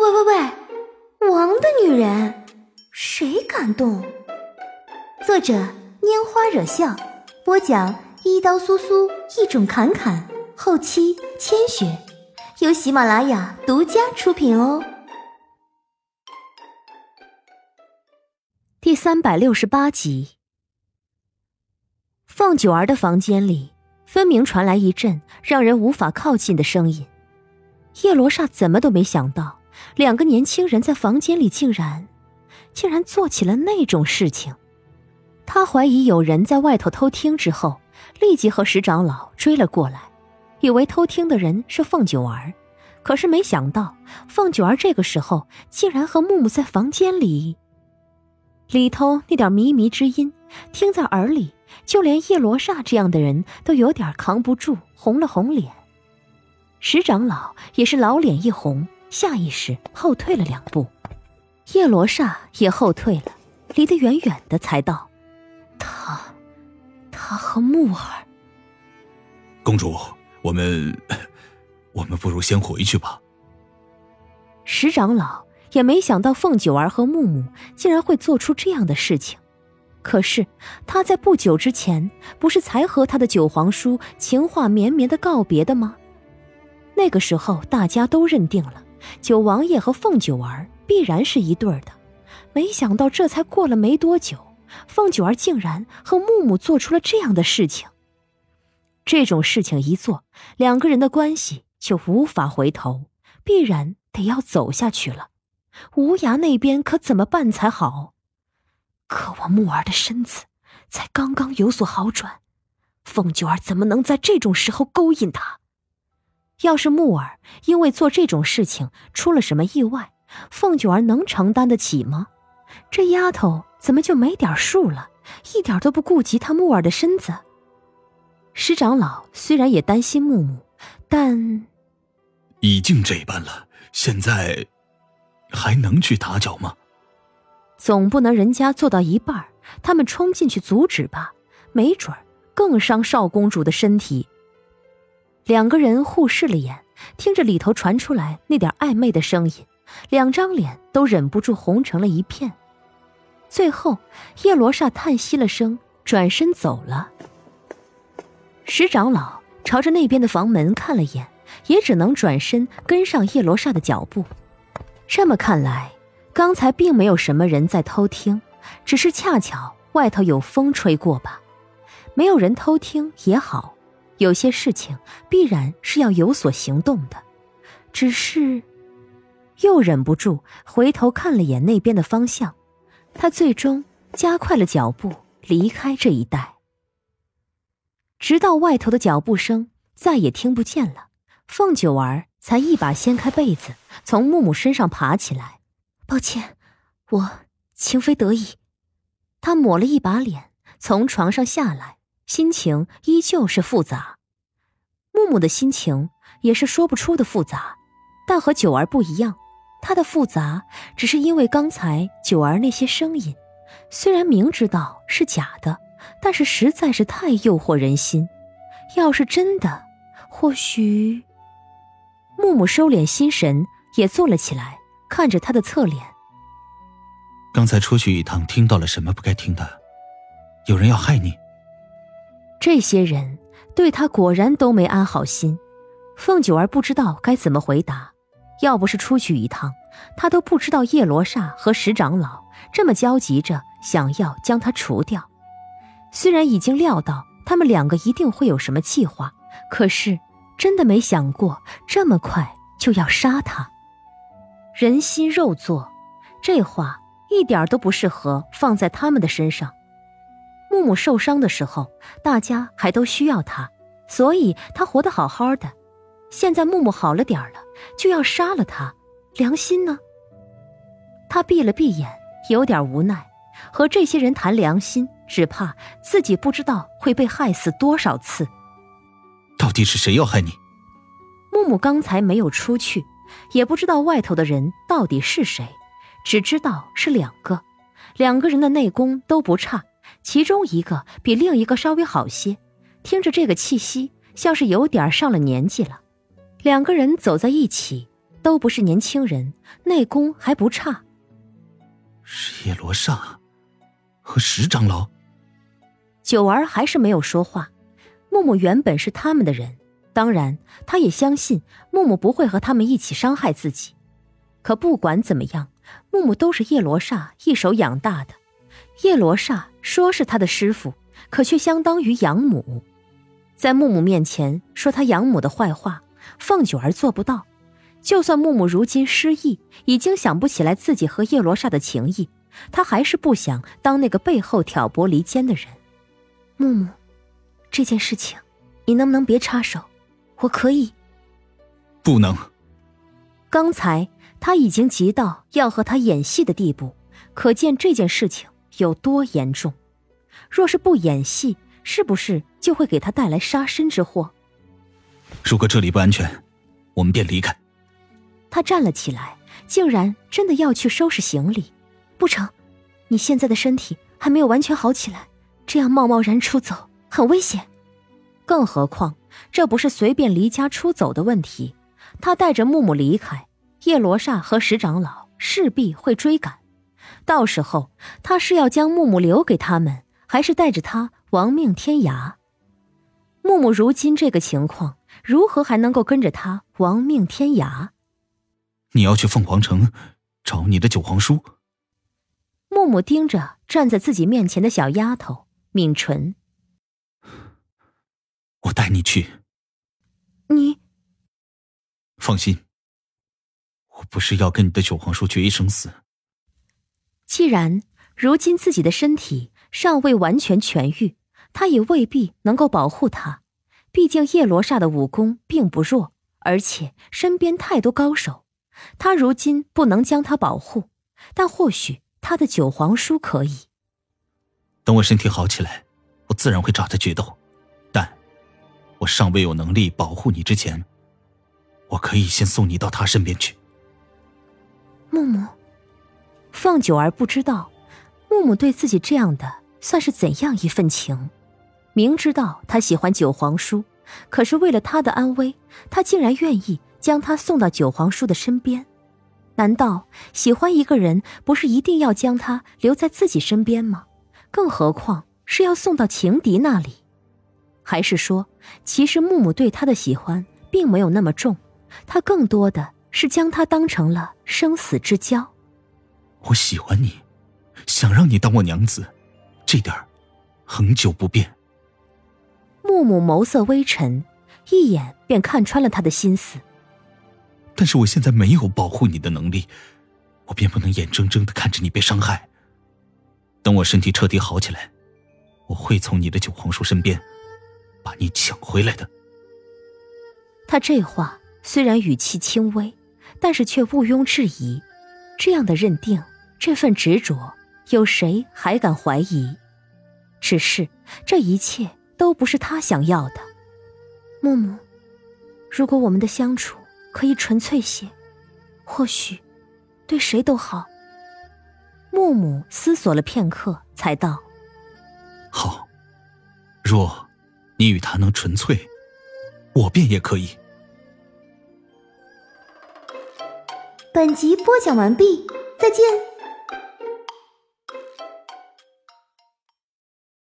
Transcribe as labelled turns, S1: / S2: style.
S1: 喂喂喂，王的女人，谁敢动？作者：拈花惹笑，播讲：一刀苏苏，一种侃侃，后期：千雪，由喜马拉雅独家出品哦。
S2: 第三百六十八集，凤九儿的房间里，分明传来一阵让人无法靠近的声音。叶罗刹怎么都没想到，两个年轻人在房间里竟然，竟然做起了那种事情。他怀疑有人在外头偷听，之后立即和石长老追了过来，以为偷听的人是凤九儿，可是没想到凤九儿这个时候竟然和木木在房间里。里头那点靡靡之音，听在耳里，就连叶罗刹这样的人都有点扛不住，红了红脸。石长老也是老脸一红，下意识后退了两步，叶罗刹也后退了，离得远远的，才道：“他，他和木儿。”
S3: 公主，我们，我们不如先回去吧。
S2: 石长老也没想到凤九儿和木木竟然会做出这样的事情，可是他在不久之前不是才和他的九皇叔情话绵绵的告别的吗？那个时候，大家都认定了九王爷和凤九儿必然是一对儿的。没想到，这才过了没多久，凤九儿竟然和木木做出了这样的事情。这种事情一做，两个人的关系就无法回头，必然得要走下去了。无涯那边可怎么办才好？可我木儿的身子才刚刚有所好转，凤九儿怎么能在这种时候勾引他？要是木儿因为做这种事情出了什么意外，凤九儿能承担得起吗？这丫头怎么就没点数了，一点都不顾及她木儿的身子？石长老虽然也担心木木，但
S3: 已经这般了，现在还能去打搅吗？
S2: 总不能人家做到一半，他们冲进去阻止吧？没准儿更伤少公主的身体。两个人互视了眼，听着里头传出来那点暧昧的声音，两张脸都忍不住红成了一片。最后，叶罗刹叹息了声，转身走了。石长老朝着那边的房门看了眼，也只能转身跟上叶罗刹的脚步。这么看来，刚才并没有什么人在偷听，只是恰巧外头有风吹过吧。没有人偷听也好。有些事情必然是要有所行动的，只是又忍不住回头看了眼那边的方向，他最终加快了脚步离开这一带，直到外头的脚步声再也听不见了，凤九儿才一把掀开被子，从木木身上爬起来。抱歉，我情非得已。他抹了一把脸，从床上下来。心情依旧是复杂，木木的心情也是说不出的复杂，但和九儿不一样，他的复杂只是因为刚才九儿那些声音，虽然明知道是假的，但是实在是太诱惑人心。要是真的，或许……木木收敛心神，也坐了起来，看着他的侧脸。
S3: 刚才出去一趟，听到了什么不该听的？有人要害你？
S2: 这些人对他果然都没安好心，凤九儿不知道该怎么回答。要不是出去一趟，他都不知道叶罗刹和石长老这么焦急着想要将他除掉。虽然已经料到他们两个一定会有什么计划，可是真的没想过这么快就要杀他。人心肉做，这话一点都不适合放在他们的身上。木木受伤的时候，大家还都需要他，所以他活得好好的。现在木木好了点了，就要杀了他，良心呢？他闭了闭眼，有点无奈。和这些人谈良心，只怕自己不知道会被害死多少次。
S3: 到底是谁要害你？
S2: 木木刚才没有出去，也不知道外头的人到底是谁，只知道是两个，两个人的内功都不差。其中一个比另一个稍微好些，听着这个气息，像是有点上了年纪了。两个人走在一起，都不是年轻人，内功还不差。
S3: 是叶罗刹和石长老。
S2: 九儿还是没有说话。木木原本是他们的人，当然，他也相信木木不会和他们一起伤害自己。可不管怎么样，木木都是叶罗刹一手养大的。叶罗刹说是他的师傅，可却相当于养母。在木木面前说他养母的坏话，凤九儿做不到。就算木木如今失忆，已经想不起来自己和叶罗刹的情谊，他还是不想当那个背后挑拨离间的人。木木，这件事情，你能不能别插手？我可以。
S3: 不能。
S2: 刚才他已经急到要和他演戏的地步，可见这件事情有多严重。若是不演戏，是不是就会给他带来杀身之祸？
S3: 如果这里不安全，我们便离开。
S2: 他站了起来，竟然真的要去收拾行李。不成，你现在的身体还没有完全好起来，这样贸贸然出走很危险。更何况，这不是随便离家出走的问题。他带着木木离开，叶罗刹和石长老势必会追赶。到时候，他是要将木木留给他们，还是带着他亡命天涯？木木如今这个情况，如何还能够跟着他亡命天涯？
S3: 你要去凤凰城找你的九皇叔。
S2: 木木盯着站在自己面前的小丫头，抿唇。
S3: 我带你去。
S2: 你
S3: 放心，我不是要跟你的九皇叔决一生死。
S2: 既然如今自己的身体尚未完全痊愈，他也未必能够保护他。毕竟叶罗刹的武功并不弱，而且身边太多高手。他如今不能将他保护，但或许他的九皇叔可以。
S3: 等我身体好起来，我自然会找他决斗。但，我尚未有能力保护你之前，我可以先送你到他身边去。
S2: 木木，凤九儿不知道，木木对自己这样的算是怎样一份情？明知道他喜欢九皇叔，可是为了他的安危，他竟然愿意。将他送到九皇叔的身边，难道喜欢一个人不是一定要将他留在自己身边吗？更何况是要送到情敌那里？还是说，其实木木对他的喜欢并没有那么重，他更多的是将他当成了生死之交？
S3: 我喜欢你，想让你当我娘子，这点儿恒久不变。
S2: 木木眸色微沉，一眼便看穿了他的心思。
S3: 但是我现在没有保护你的能力，我便不能眼睁睁的看着你被伤害。等我身体彻底好起来，我会从你的九皇叔身边把你抢回来的。
S2: 他这话虽然语气轻微，但是却毋庸置疑。这样的认定，这份执着，有谁还敢怀疑？只是这一切都不是他想要的。木木，如果我们的相处……可以纯粹些，或许对谁都好。木木思索了片刻，才道：“
S3: 好，若你与他能纯粹，我便也可以。”
S1: 本集播讲完毕，再见。